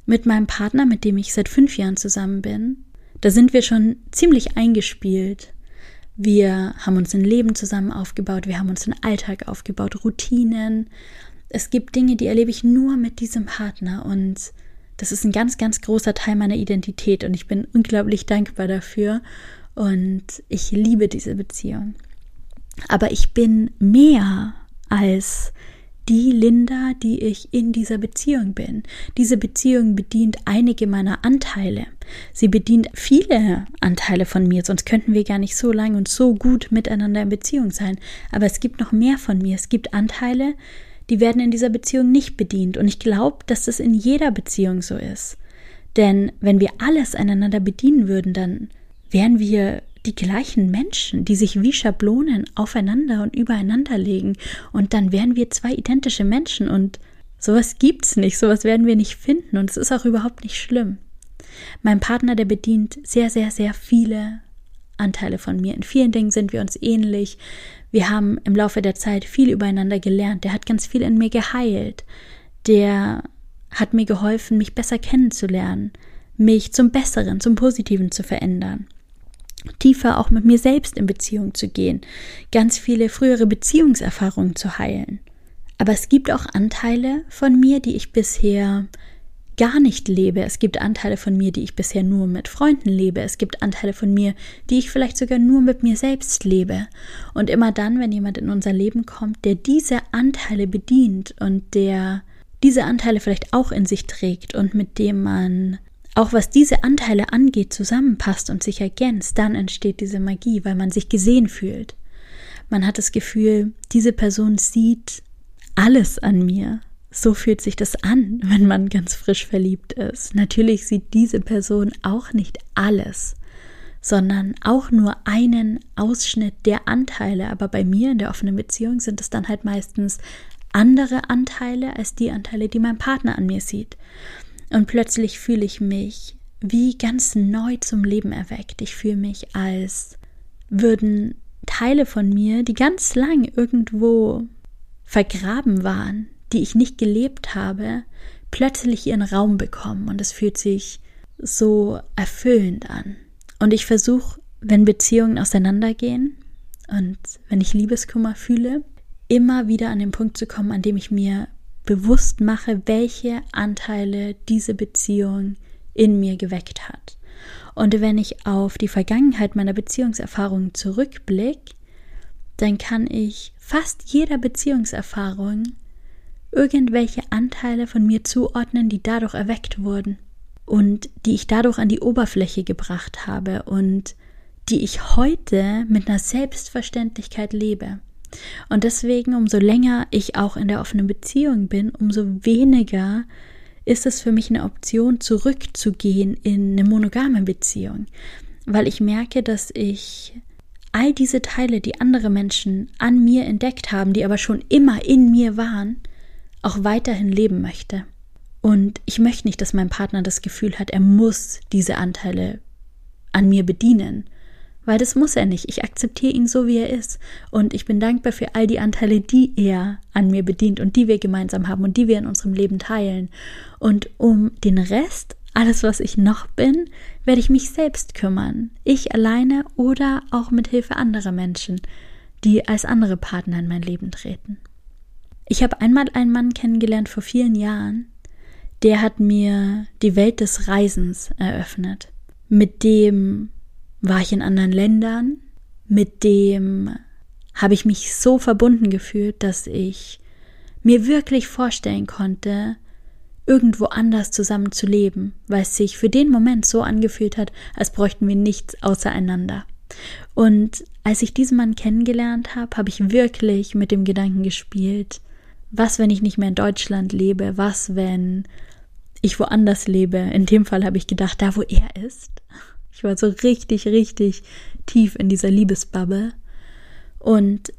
Mit meinem Partner, mit dem ich seit fünf Jahren zusammen bin, da sind wir schon ziemlich eingespielt. Wir haben uns ein Leben zusammen aufgebaut, wir haben uns einen Alltag aufgebaut, Routinen. Es gibt Dinge, die erlebe ich nur mit diesem Partner und das ist ein ganz, ganz großer Teil meiner Identität und ich bin unglaublich dankbar dafür und ich liebe diese Beziehung. Aber ich bin mehr als die Linda, die ich in dieser Beziehung bin. Diese Beziehung bedient einige meiner Anteile. Sie bedient viele Anteile von mir, sonst könnten wir gar nicht so lang und so gut miteinander in Beziehung sein. Aber es gibt noch mehr von mir. Es gibt Anteile, die werden in dieser Beziehung nicht bedient. Und ich glaube, dass das in jeder Beziehung so ist. Denn wenn wir alles einander bedienen würden, dann wären wir die gleichen Menschen, die sich wie Schablonen aufeinander und übereinander legen. Und dann wären wir zwei identische Menschen und sowas gibt's nicht, sowas werden wir nicht finden und es ist auch überhaupt nicht schlimm. Mein Partner, der bedient sehr, sehr, sehr viele Anteile von mir. In vielen Dingen sind wir uns ähnlich. Wir haben im Laufe der Zeit viel übereinander gelernt. Der hat ganz viel in mir geheilt. Der hat mir geholfen, mich besser kennenzulernen, mich zum Besseren, zum Positiven zu verändern tiefer auch mit mir selbst in Beziehung zu gehen, ganz viele frühere Beziehungserfahrungen zu heilen. Aber es gibt auch Anteile von mir, die ich bisher gar nicht lebe. Es gibt Anteile von mir, die ich bisher nur mit Freunden lebe. Es gibt Anteile von mir, die ich vielleicht sogar nur mit mir selbst lebe. Und immer dann, wenn jemand in unser Leben kommt, der diese Anteile bedient und der diese Anteile vielleicht auch in sich trägt und mit dem man auch was diese Anteile angeht, zusammenpasst und sich ergänzt, dann entsteht diese Magie, weil man sich gesehen fühlt. Man hat das Gefühl, diese Person sieht alles an mir. So fühlt sich das an, wenn man ganz frisch verliebt ist. Natürlich sieht diese Person auch nicht alles, sondern auch nur einen Ausschnitt der Anteile. Aber bei mir in der offenen Beziehung sind es dann halt meistens andere Anteile als die Anteile, die mein Partner an mir sieht. Und plötzlich fühle ich mich wie ganz neu zum Leben erweckt. Ich fühle mich, als würden Teile von mir, die ganz lang irgendwo vergraben waren, die ich nicht gelebt habe, plötzlich ihren Raum bekommen. Und es fühlt sich so erfüllend an. Und ich versuche, wenn Beziehungen auseinandergehen und wenn ich Liebeskummer fühle, immer wieder an den Punkt zu kommen, an dem ich mir bewusst mache, welche Anteile diese Beziehung in mir geweckt hat. Und wenn ich auf die Vergangenheit meiner Beziehungserfahrungen zurückblicke, dann kann ich fast jeder Beziehungserfahrung irgendwelche Anteile von mir zuordnen, die dadurch erweckt wurden und die ich dadurch an die Oberfläche gebracht habe und die ich heute mit einer Selbstverständlichkeit lebe. Und deswegen, umso länger ich auch in der offenen Beziehung bin, umso weniger ist es für mich eine Option, zurückzugehen in eine monogame Beziehung, weil ich merke, dass ich all diese Teile, die andere Menschen an mir entdeckt haben, die aber schon immer in mir waren, auch weiterhin leben möchte. Und ich möchte nicht, dass mein Partner das Gefühl hat, er muss diese Anteile an mir bedienen, weil das muss er nicht. Ich akzeptiere ihn so, wie er ist. Und ich bin dankbar für all die Anteile, die er an mir bedient und die wir gemeinsam haben und die wir in unserem Leben teilen. Und um den Rest, alles, was ich noch bin, werde ich mich selbst kümmern. Ich alleine oder auch mit Hilfe anderer Menschen, die als andere Partner in mein Leben treten. Ich habe einmal einen Mann kennengelernt vor vielen Jahren, der hat mir die Welt des Reisens eröffnet. Mit dem war ich in anderen Ländern, mit dem habe ich mich so verbunden gefühlt, dass ich mir wirklich vorstellen konnte, irgendwo anders zusammen zu leben, weil es sich für den Moment so angefühlt hat, als bräuchten wir nichts außereinander. Und als ich diesen Mann kennengelernt habe, habe ich wirklich mit dem Gedanken gespielt, was, wenn ich nicht mehr in Deutschland lebe, was, wenn ich woanders lebe. In dem Fall habe ich gedacht, da wo er ist. Ich war so richtig, richtig tief in dieser Liebesbubble. Und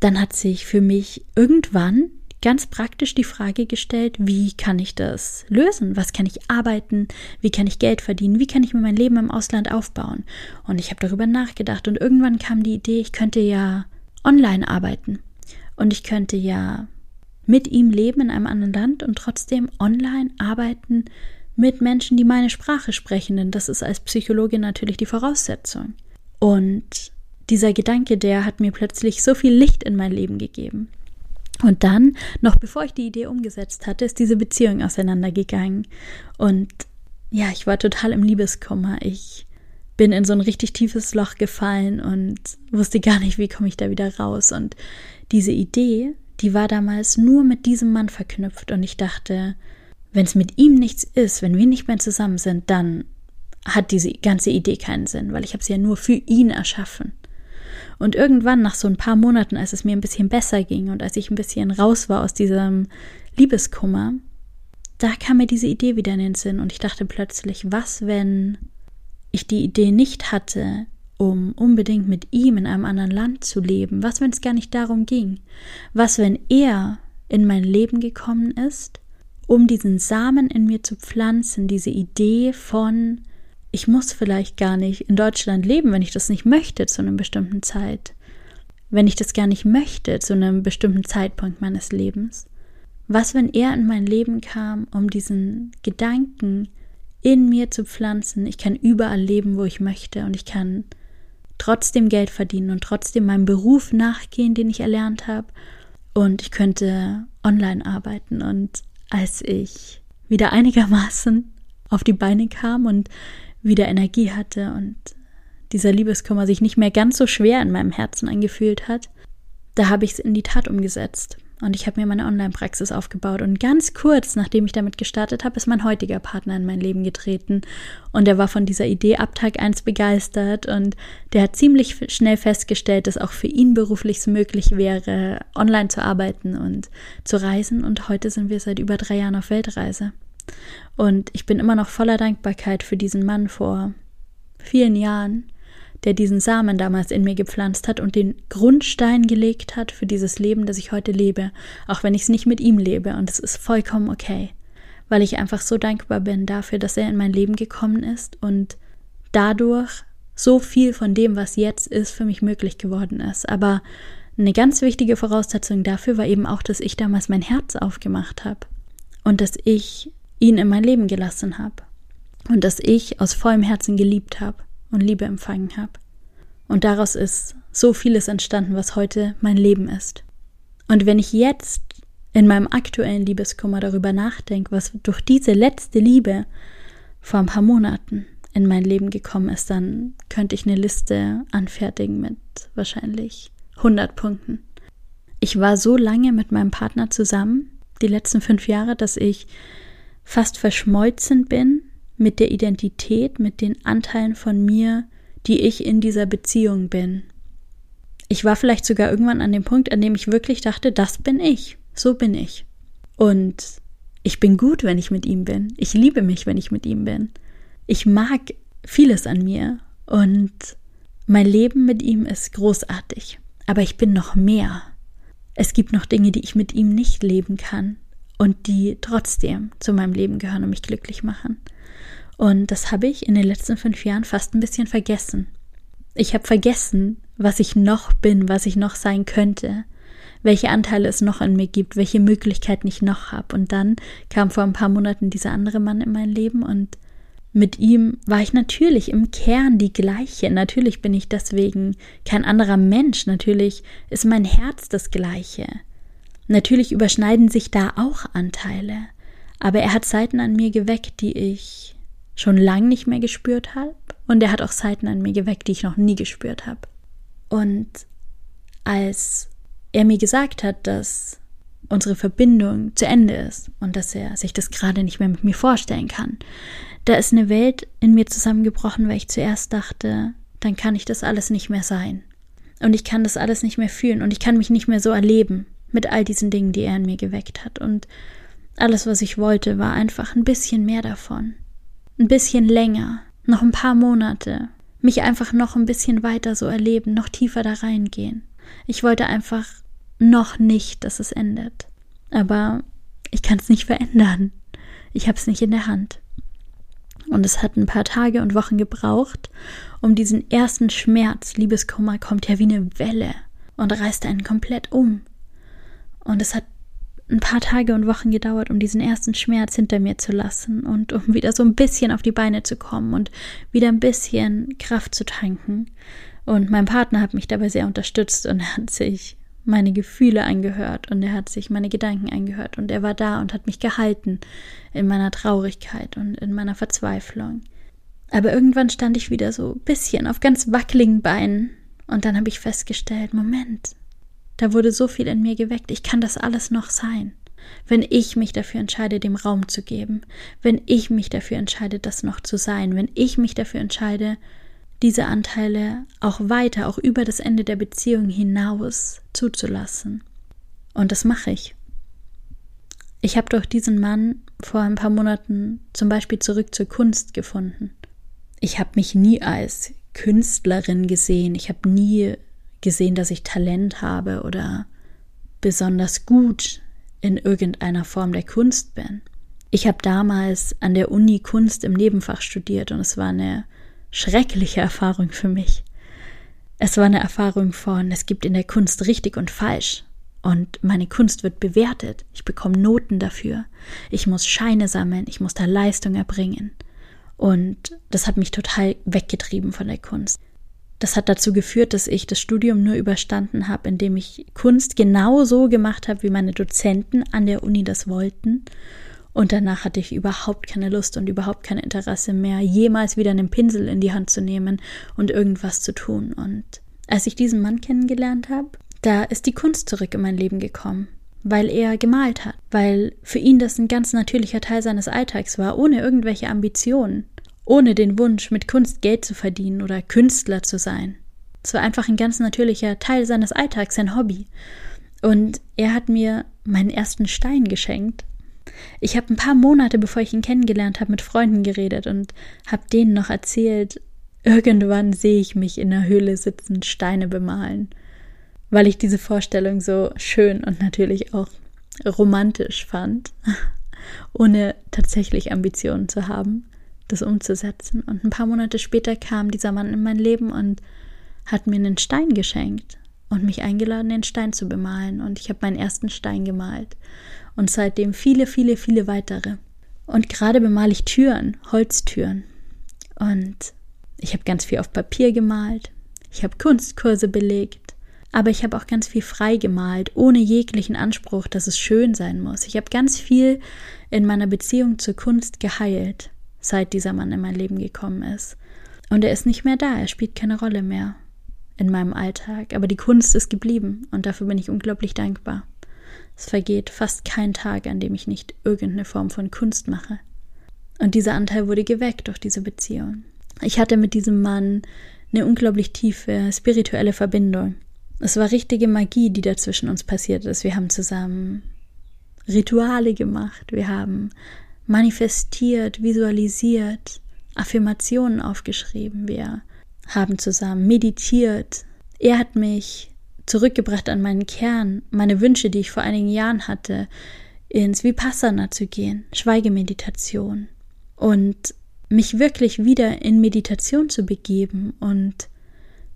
dann hat sich für mich irgendwann ganz praktisch die Frage gestellt, wie kann ich das lösen? Was kann ich arbeiten? Wie kann ich Geld verdienen? Wie kann ich mir mein Leben im Ausland aufbauen? Und ich habe darüber nachgedacht und irgendwann kam die Idee, ich könnte ja online arbeiten und ich könnte ja mit ihm leben in einem anderen Land und trotzdem online arbeiten mit Menschen, die meine Sprache sprechen, denn das ist als Psychologin natürlich die Voraussetzung. Und dieser Gedanke, der hat mir plötzlich so viel Licht in mein Leben gegeben. Und dann, noch bevor ich die Idee umgesetzt hatte, ist diese Beziehung auseinandergegangen. Und ja, ich war total im Liebeskummer. Ich bin in so ein richtig tiefes Loch gefallen und wusste gar nicht, wie komme ich da wieder raus. Und diese Idee, die war damals nur mit diesem Mann verknüpft. Und ich dachte, wenn es mit ihm nichts ist, wenn wir nicht mehr zusammen sind, dann hat diese ganze Idee keinen Sinn, weil ich habe sie ja nur für ihn erschaffen. Und irgendwann, nach so ein paar Monaten, als es mir ein bisschen besser ging und als ich ein bisschen raus war aus diesem Liebeskummer, da kam mir diese Idee wieder in den Sinn und ich dachte plötzlich, was, wenn ich die Idee nicht hatte, um unbedingt mit ihm in einem anderen Land zu leben? Was, wenn es gar nicht darum ging? Was, wenn er in mein Leben gekommen ist, um diesen Samen in mir zu pflanzen, diese Idee von ich muss vielleicht gar nicht in Deutschland leben, wenn ich das nicht möchte zu einer bestimmten Zeit. Wenn ich das gar nicht möchte zu einem bestimmten Zeitpunkt meines Lebens. Was, wenn er in mein Leben kam, um diesen Gedanken in mir zu pflanzen, ich kann überall leben, wo ich möchte und ich kann trotzdem Geld verdienen und trotzdem meinem Beruf nachgehen, den ich erlernt habe und ich könnte online arbeiten und als ich wieder einigermaßen auf die Beine kam und wieder Energie hatte und dieser Liebeskummer sich nicht mehr ganz so schwer in meinem Herzen angefühlt hat, da habe ich es in die Tat umgesetzt. Und ich habe mir meine Online-Praxis aufgebaut. Und ganz kurz, nachdem ich damit gestartet habe, ist mein heutiger Partner in mein Leben getreten. Und er war von dieser Idee ab Tag 1 begeistert. Und der hat ziemlich schnell festgestellt, dass auch für ihn beruflich möglich wäre, online zu arbeiten und zu reisen. Und heute sind wir seit über drei Jahren auf Weltreise. Und ich bin immer noch voller Dankbarkeit für diesen Mann vor vielen Jahren, der diesen Samen damals in mir gepflanzt hat und den Grundstein gelegt hat für dieses Leben, das ich heute lebe, auch wenn ich es nicht mit ihm lebe. Und es ist vollkommen okay, weil ich einfach so dankbar bin dafür, dass er in mein Leben gekommen ist und dadurch so viel von dem, was jetzt ist, für mich möglich geworden ist. Aber eine ganz wichtige Voraussetzung dafür war eben auch, dass ich damals mein Herz aufgemacht habe und dass ich ihn in mein Leben gelassen habe und dass ich aus vollem Herzen geliebt habe und Liebe empfangen habe. Und daraus ist so vieles entstanden, was heute mein Leben ist. Und wenn ich jetzt in meinem aktuellen Liebeskummer darüber nachdenke, was durch diese letzte Liebe vor ein paar Monaten in mein Leben gekommen ist, dann könnte ich eine Liste anfertigen mit wahrscheinlich 100 Punkten. Ich war so lange mit meinem Partner zusammen, die letzten fünf Jahre, dass ich fast verschmolzen bin mit der Identität, mit den Anteilen von mir, die ich in dieser Beziehung bin. Ich war vielleicht sogar irgendwann an dem Punkt, an dem ich wirklich dachte, das bin ich, so bin ich. Und ich bin gut, wenn ich mit ihm bin. Ich liebe mich, wenn ich mit ihm bin. Ich mag vieles an mir und mein Leben mit ihm ist großartig. Aber ich bin noch mehr. Es gibt noch Dinge, die ich mit ihm nicht leben kann und die trotzdem zu meinem Leben gehören und mich glücklich machen. Und das habe ich in den letzten fünf Jahren fast ein bisschen vergessen. Ich habe vergessen, was ich noch bin, was ich noch sein könnte, welche Anteile es noch in mir gibt, welche Möglichkeiten ich noch habe. Und dann kam vor ein paar Monaten dieser andere Mann in mein Leben und mit ihm war ich natürlich im Kern die gleiche. Natürlich bin ich deswegen kein anderer Mensch. Natürlich ist mein Herz das gleiche. Natürlich überschneiden sich da auch Anteile, aber er hat Seiten an mir geweckt, die ich schon lange nicht mehr gespürt habe, und er hat auch Seiten an mir geweckt, die ich noch nie gespürt habe. Und als er mir gesagt hat, dass unsere Verbindung zu Ende ist und dass er sich das gerade nicht mehr mit mir vorstellen kann, da ist eine Welt in mir zusammengebrochen, weil ich zuerst dachte, dann kann ich das alles nicht mehr sein. Und ich kann das alles nicht mehr fühlen und ich kann mich nicht mehr so erleben mit all diesen Dingen, die er in mir geweckt hat. Und alles, was ich wollte, war einfach ein bisschen mehr davon. Ein bisschen länger, noch ein paar Monate, mich einfach noch ein bisschen weiter so erleben, noch tiefer da reingehen. Ich wollte einfach noch nicht, dass es endet. Aber ich kann es nicht verändern. Ich habe es nicht in der Hand. Und es hat ein paar Tage und Wochen gebraucht, um diesen ersten Schmerz. Liebeskummer kommt ja wie eine Welle und reißt einen komplett um. Und es hat ein paar Tage und Wochen gedauert, um diesen ersten Schmerz hinter mir zu lassen und um wieder so ein bisschen auf die Beine zu kommen und wieder ein bisschen Kraft zu tanken. Und mein Partner hat mich dabei sehr unterstützt und hat sich meine Gefühle angehört und er hat sich meine Gedanken angehört und er war da und hat mich gehalten in meiner Traurigkeit und in meiner Verzweiflung. Aber irgendwann stand ich wieder so ein bisschen auf ganz wackeligen Beinen und dann habe ich festgestellt, Moment, da wurde so viel in mir geweckt, ich kann das alles noch sein. Wenn ich mich dafür entscheide, dem Raum zu geben, wenn ich mich dafür entscheide, das noch zu sein, wenn ich mich dafür entscheide, diese Anteile auch weiter, auch über das Ende der Beziehung hinaus zuzulassen. Und das mache ich. Ich habe durch diesen Mann vor ein paar Monaten zum Beispiel zurück zur Kunst gefunden. Ich habe mich nie als Künstlerin gesehen. Ich habe nie gesehen, dass ich Talent habe oder besonders gut in irgendeiner Form der Kunst bin. Ich habe damals an der Uni Kunst im Nebenfach studiert und es war eine schreckliche Erfahrung für mich. Es war eine Erfahrung von, es gibt in der Kunst richtig und falsch. Und meine Kunst wird bewertet. Ich bekomme Noten dafür. Ich muss Scheine sammeln. Ich muss da Leistung erbringen. Und das hat mich total weggetrieben von der Kunst. Das hat dazu geführt, dass ich das Studium nur überstanden habe, indem ich Kunst genau so gemacht habe, wie meine Dozenten an der Uni das wollten. Und danach hatte ich überhaupt keine Lust und überhaupt kein Interesse mehr, jemals wieder einen Pinsel in die Hand zu nehmen und irgendwas zu tun. Und als ich diesen Mann kennengelernt habe, da ist die Kunst zurück in mein Leben gekommen, weil er gemalt hat, weil für ihn das ein ganz natürlicher Teil seines Alltags war, ohne irgendwelche Ambitionen ohne den Wunsch, mit Kunst Geld zu verdienen oder Künstler zu sein. Es war einfach ein ganz natürlicher Teil seines Alltags, sein Hobby. Und er hat mir meinen ersten Stein geschenkt. Ich habe ein paar Monate, bevor ich ihn kennengelernt habe, mit Freunden geredet und habe denen noch erzählt, irgendwann sehe ich mich in der Höhle sitzen, Steine bemalen, weil ich diese Vorstellung so schön und natürlich auch romantisch fand, ohne tatsächlich Ambitionen zu haben das umzusetzen. Und ein paar Monate später kam dieser Mann in mein Leben und hat mir einen Stein geschenkt und mich eingeladen, den Stein zu bemalen. Und ich habe meinen ersten Stein gemalt. Und seitdem viele, viele, viele weitere. Und gerade bemale ich Türen, Holztüren. Und ich habe ganz viel auf Papier gemalt. Ich habe Kunstkurse belegt. Aber ich habe auch ganz viel frei gemalt, ohne jeglichen Anspruch, dass es schön sein muss. Ich habe ganz viel in meiner Beziehung zur Kunst geheilt seit dieser Mann in mein Leben gekommen ist. Und er ist nicht mehr da, er spielt keine Rolle mehr in meinem Alltag, aber die Kunst ist geblieben und dafür bin ich unglaublich dankbar. Es vergeht fast kein Tag, an dem ich nicht irgendeine Form von Kunst mache. Und dieser Anteil wurde geweckt durch diese Beziehung. Ich hatte mit diesem Mann eine unglaublich tiefe spirituelle Verbindung. Es war richtige Magie, die dazwischen uns passiert ist. Wir haben zusammen Rituale gemacht, wir haben manifestiert, visualisiert, Affirmationen aufgeschrieben. Wir haben zusammen meditiert. Er hat mich zurückgebracht an meinen Kern, meine Wünsche, die ich vor einigen Jahren hatte, ins Vipassana zu gehen, Schweigemeditation und mich wirklich wieder in Meditation zu begeben und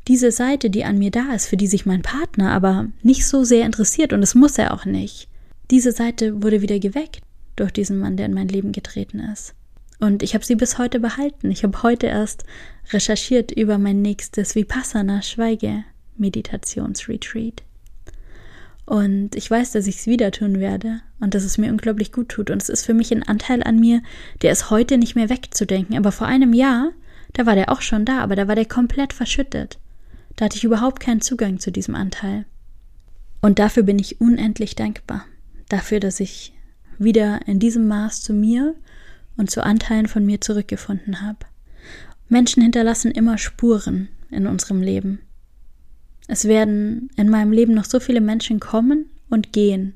diese Seite, die an mir da ist, für die sich mein Partner aber nicht so sehr interessiert und es muss er auch nicht, diese Seite wurde wieder geweckt durch diesen Mann, der in mein Leben getreten ist. Und ich habe sie bis heute behalten. Ich habe heute erst recherchiert über mein nächstes Vipassana Schweige-Meditationsretreat. Und ich weiß, dass ich es wieder tun werde und dass es mir unglaublich gut tut. Und es ist für mich ein Anteil an mir, der ist heute nicht mehr wegzudenken. Aber vor einem Jahr, da war der auch schon da, aber da war der komplett verschüttet. Da hatte ich überhaupt keinen Zugang zu diesem Anteil. Und dafür bin ich unendlich dankbar. Dafür, dass ich wieder in diesem Maß zu mir und zu Anteilen von mir zurückgefunden habe. Menschen hinterlassen immer Spuren in unserem Leben. Es werden in meinem Leben noch so viele Menschen kommen und gehen.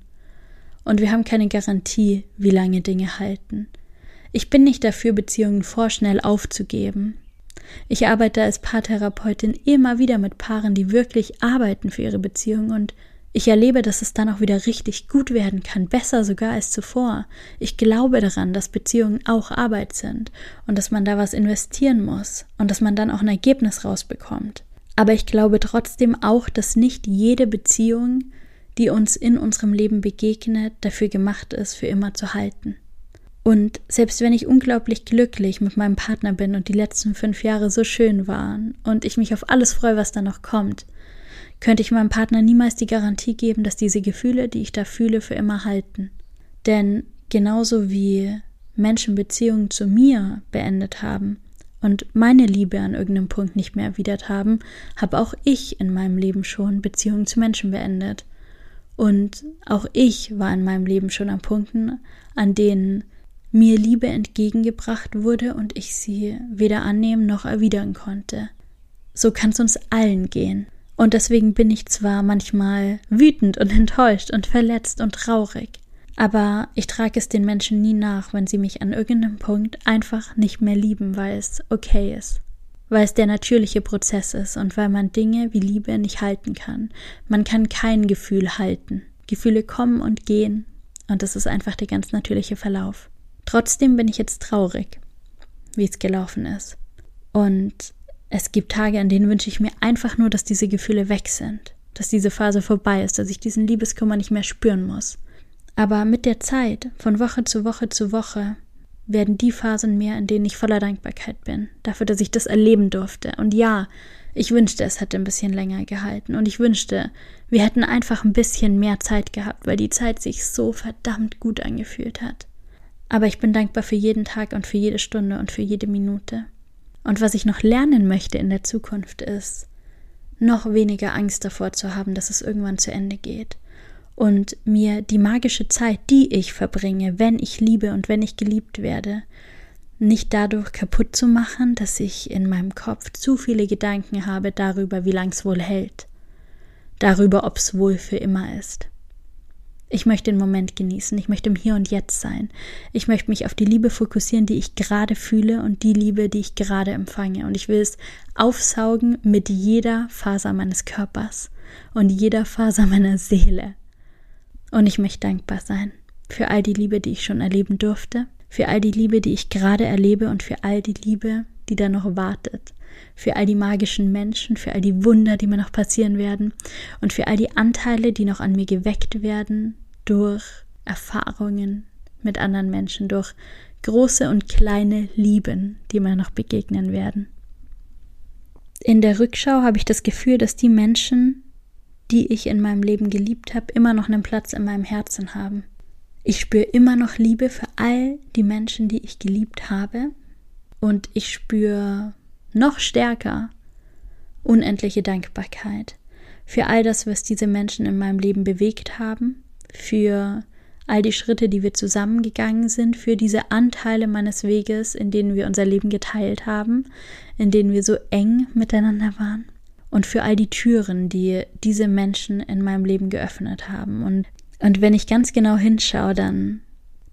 Und wir haben keine Garantie, wie lange Dinge halten. Ich bin nicht dafür, Beziehungen vorschnell aufzugeben. Ich arbeite als Paartherapeutin immer wieder mit Paaren, die wirklich arbeiten für ihre Beziehung und Ich erlebe, dass es dann auch wieder richtig gut werden kann, besser sogar als zuvor. Ich glaube daran, dass Beziehungen auch Arbeit sind und dass man da was investieren muss und dass man dann auch ein Ergebnis rausbekommt. Aber ich glaube trotzdem auch, dass nicht jede Beziehung, die uns in unserem Leben begegnet, dafür gemacht ist, für immer zu halten. Und selbst wenn ich unglaublich glücklich mit meinem Partner bin und die letzten fünf Jahre so schön waren und ich mich auf alles freue, was da noch kommt, könnte ich meinem Partner niemals die Garantie geben, dass diese Gefühle, die ich da fühle, für immer halten. Denn genauso wie Menschen Beziehungen zu mir beendet haben und meine Liebe an irgendeinem Punkt nicht mehr erwidert haben, habe auch ich in meinem Leben schon Beziehungen zu Menschen beendet. Und auch ich war in meinem Leben schon an Punkten, an denen mir Liebe entgegengebracht wurde und ich sie weder annehmen noch erwidern konnte. So kann es uns allen gehen. Und deswegen bin ich zwar manchmal wütend und enttäuscht und verletzt und traurig, aber ich trage es den Menschen nie nach, wenn sie mich an irgendeinem Punkt einfach nicht mehr lieben, weil es okay ist. Weil es der natürliche Prozess ist und weil man Dinge wie Liebe nicht halten kann. Man kann kein Gefühl halten. Gefühle kommen und gehen und das ist einfach der ganz natürliche Verlauf. Trotzdem bin ich jetzt traurig, wie es gelaufen ist. Und es gibt Tage, an denen wünsche ich mir einfach nur, dass diese Gefühle weg sind, dass diese Phase vorbei ist, dass ich diesen Liebeskummer nicht mehr spüren muss. Aber mit der Zeit, von Woche zu Woche zu Woche, werden die Phasen mehr, in denen ich voller Dankbarkeit bin, dafür, dass ich das erleben durfte. Und ja, ich wünschte, es hätte ein bisschen länger gehalten. Und ich wünschte, wir hätten einfach ein bisschen mehr Zeit gehabt, weil die Zeit sich so verdammt gut angefühlt hat. Aber ich bin dankbar für jeden Tag und für jede Stunde und für jede Minute. Und was ich noch lernen möchte in der Zukunft ist, noch weniger Angst davor zu haben, dass es irgendwann zu Ende geht. Und mir die magische Zeit, die ich verbringe, wenn ich liebe und wenn ich geliebt werde, nicht dadurch kaputt zu machen, dass ich in meinem Kopf zu viele Gedanken habe darüber, wie lang es wohl hält, darüber, ob es wohl für immer ist. Ich möchte den Moment genießen. Ich möchte im Hier und Jetzt sein. Ich möchte mich auf die Liebe fokussieren, die ich gerade fühle und die Liebe, die ich gerade empfange. Und ich will es aufsaugen mit jeder Faser meines Körpers und jeder Faser meiner Seele. Und ich möchte dankbar sein für all die Liebe, die ich schon erleben durfte, für all die Liebe, die ich gerade erlebe und für all die Liebe, die da noch wartet, für all die magischen Menschen, für all die Wunder, die mir noch passieren werden und für all die Anteile, die noch an mir geweckt werden, durch Erfahrungen mit anderen Menschen, durch große und kleine Lieben, die mir noch begegnen werden. In der Rückschau habe ich das Gefühl, dass die Menschen, die ich in meinem Leben geliebt habe, immer noch einen Platz in meinem Herzen haben. Ich spüre immer noch Liebe für all die Menschen, die ich geliebt habe. Und ich spüre noch stärker unendliche Dankbarkeit für all das, was diese Menschen in meinem Leben bewegt haben für all die Schritte, die wir zusammengegangen sind, für diese Anteile meines Weges, in denen wir unser Leben geteilt haben, in denen wir so eng miteinander waren und für all die Türen, die diese Menschen in meinem Leben geöffnet haben. Und, und wenn ich ganz genau hinschaue, dann,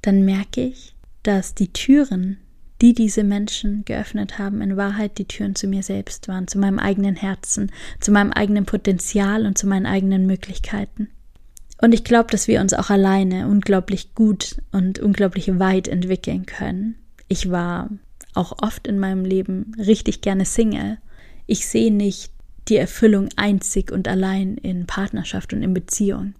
dann merke ich, dass die Türen, die diese Menschen geöffnet haben, in Wahrheit die Türen zu mir selbst waren, zu meinem eigenen Herzen, zu meinem eigenen Potenzial und zu meinen eigenen Möglichkeiten. Und ich glaube, dass wir uns auch alleine unglaublich gut und unglaublich weit entwickeln können. Ich war auch oft in meinem Leben richtig gerne Single. Ich sehe nicht die Erfüllung einzig und allein in Partnerschaft und in Beziehung.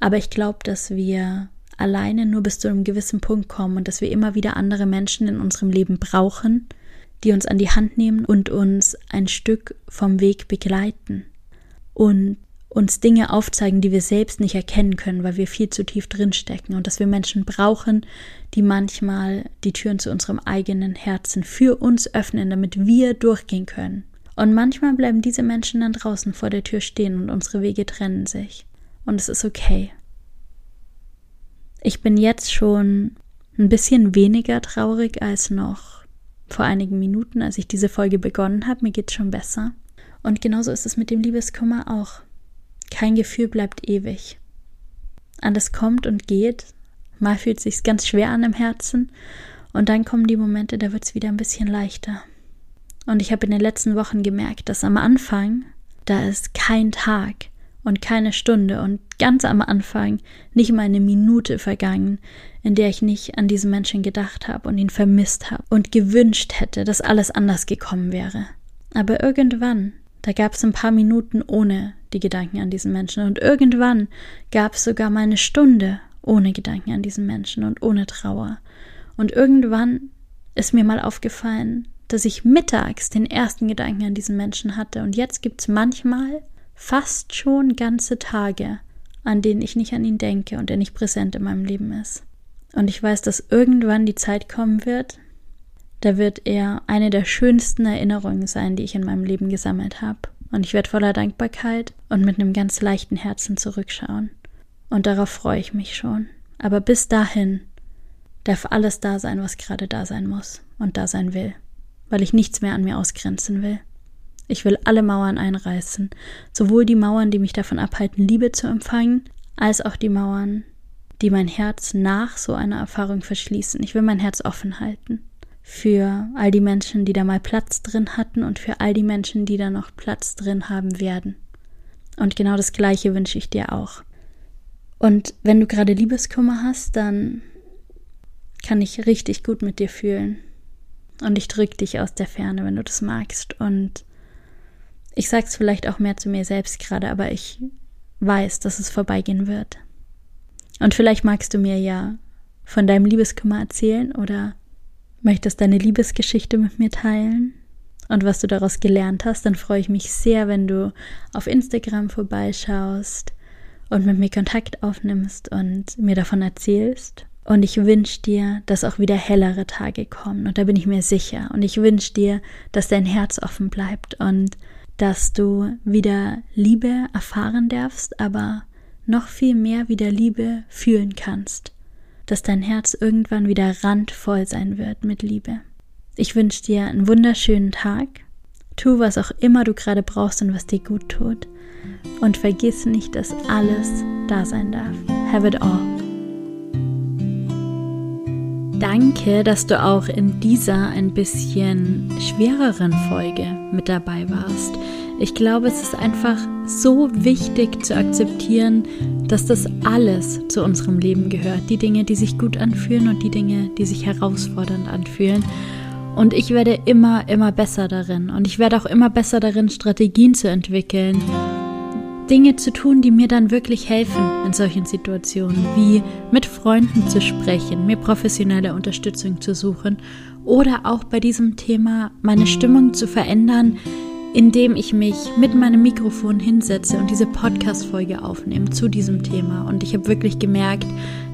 Aber ich glaube, dass wir alleine nur bis zu einem gewissen Punkt kommen und dass wir immer wieder andere Menschen in unserem Leben brauchen, die uns an die Hand nehmen und uns ein Stück vom Weg begleiten. Und uns Dinge aufzeigen, die wir selbst nicht erkennen können, weil wir viel zu tief drinstecken und dass wir Menschen brauchen, die manchmal die Türen zu unserem eigenen Herzen für uns öffnen, damit wir durchgehen können. Und manchmal bleiben diese Menschen dann draußen vor der Tür stehen und unsere Wege trennen sich. Und es ist okay. Ich bin jetzt schon ein bisschen weniger traurig als noch vor einigen Minuten, als ich diese Folge begonnen habe. Mir geht's schon besser. Und genauso ist es mit dem Liebeskummer auch. Kein Gefühl bleibt ewig. Alles kommt und geht. Mal fühlt es sich ganz schwer an im Herzen und dann kommen die Momente, da wird es wieder ein bisschen leichter. Und ich habe in den letzten Wochen gemerkt, dass am Anfang, da ist kein Tag und keine Stunde und ganz am Anfang nicht mal eine Minute vergangen, in der ich nicht an diesen Menschen gedacht habe und ihn vermisst habe und gewünscht hätte, dass alles anders gekommen wäre. Aber irgendwann, da gab es ein paar Minuten ohne die Gedanken an diesen Menschen und irgendwann gab es sogar mal eine Stunde ohne Gedanken an diesen Menschen und ohne Trauer. Und irgendwann ist mir mal aufgefallen, dass ich mittags den ersten Gedanken an diesen Menschen hatte und jetzt gibt es manchmal fast schon ganze Tage, an denen ich nicht an ihn denke und er nicht präsent in meinem Leben ist. Und ich weiß, dass irgendwann die Zeit kommen wird, da wird er eine der schönsten Erinnerungen sein, die ich in meinem Leben gesammelt habe. Und ich werde voller Dankbarkeit und mit einem ganz leichten Herzen zurückschauen. Und darauf freue ich mich schon. Aber bis dahin darf alles da sein, was gerade da sein muss und da sein will, weil ich nichts mehr an mir ausgrenzen will. Ich will alle Mauern einreißen, sowohl die Mauern, die mich davon abhalten, Liebe zu empfangen, als auch die Mauern, die mein Herz nach so einer Erfahrung verschließen. Ich will mein Herz offen halten für all die Menschen, die da mal Platz drin hatten und für all die Menschen, die da noch Platz drin haben werden. Und genau das Gleiche wünsche ich dir auch. Und wenn du gerade Liebeskummer hast, dann kann ich richtig gut mit dir fühlen. Und ich drück dich aus der Ferne, wenn du das magst. Und ich sag's vielleicht auch mehr zu mir selbst gerade, aber ich weiß, dass es vorbeigehen wird. Und vielleicht magst du mir ja von deinem Liebeskummer erzählen oder möchtest deine Liebesgeschichte mit mir teilen und was du daraus gelernt hast, dann freue ich mich sehr, wenn du auf Instagram vorbeischaust und mit mir Kontakt aufnimmst und mir davon erzählst. Und ich wünsche dir, dass auch wieder hellere Tage kommen. Und da bin ich mir sicher. Und ich wünsche dir, dass dein Herz offen bleibt und dass du wieder Liebe erfahren darfst, aber noch viel mehr wieder Liebe fühlen kannst. Dass dein Herz irgendwann wieder randvoll sein wird mit Liebe. Ich wünsche dir einen wunderschönen Tag. Tu, was auch immer du gerade brauchst und was dir gut tut. Und vergiss nicht, dass alles da sein darf. Have it all. Danke, dass du auch in dieser ein bisschen schwereren Folge mit dabei warst. Ich glaube, es ist einfach so wichtig zu akzeptieren, dass das alles zu unserem Leben gehört. Die Dinge, die sich gut anfühlen und die Dinge, die sich herausfordernd anfühlen. Und ich werde immer, immer besser darin. Und ich werde auch immer besser darin, Strategien zu entwickeln, Dinge zu tun, die mir dann wirklich helfen in solchen Situationen, wie mit Freunden zu sprechen, mir professionelle Unterstützung zu suchen oder auch bei diesem Thema meine Stimmung zu verändern, indem ich mich mit meinem Mikrofon hinsetze und diese Podcast-Folge aufnehme zu diesem Thema. Und ich habe wirklich gemerkt,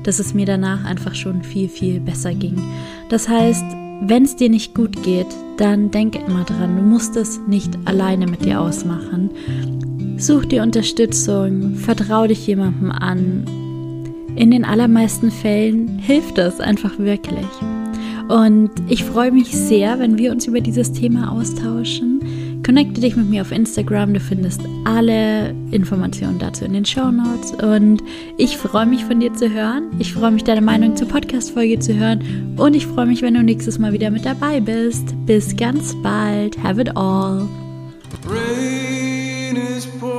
dass es mir danach einfach schon viel, viel besser ging. Das heißt, wenn es dir nicht gut geht, dann denke immer dran, du musst es nicht alleine mit dir ausmachen. Such dir Unterstützung, vertrau dich jemandem an. In den allermeisten Fällen hilft es einfach wirklich. Und ich freue mich sehr, wenn wir uns über dieses Thema austauschen. Connecte dich mit mir auf Instagram, du findest alle Informationen dazu in den Show Notes. Und ich freue mich von dir zu hören. Ich freue mich, deine Meinung zur Podcast-Folge zu hören. Und ich freue mich, wenn du nächstes Mal wieder mit dabei bist. Bis ganz bald. Have it all. You are not,